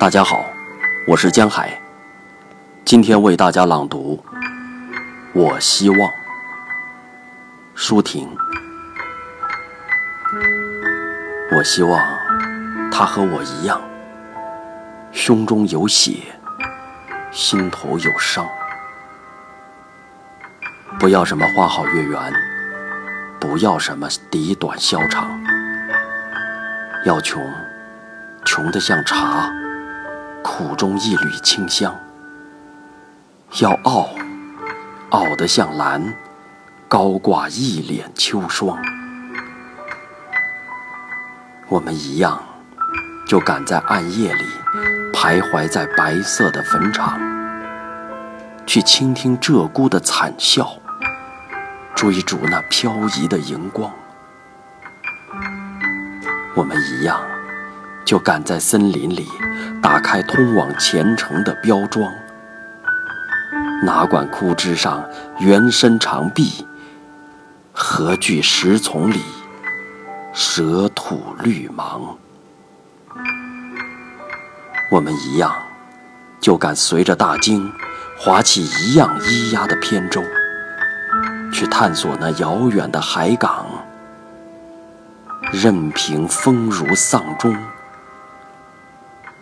大家好，我是江海，今天为大家朗读《我希望》。舒婷，我希望他和我一样，胸中有血，心头有伤。不要什么花好月圆，不要什么笛短箫长，要穷，穷得像茶。苦中一缕清香，要傲，傲得像蓝，高挂一脸秋霜。我们一样，就敢在暗夜里徘徊在白色的坟场，去倾听鹧鸪的惨笑，追逐那飘移的荧光。我们一样。就赶在森林里打开通往前程的标桩，哪管枯枝上猿身长臂，何惧石丛里蛇吐绿芒？我们一样，就敢随着大鲸划起一样咿呀的扁舟，去探索那遥远的海港，任凭风如丧钟。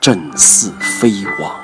振似飞往。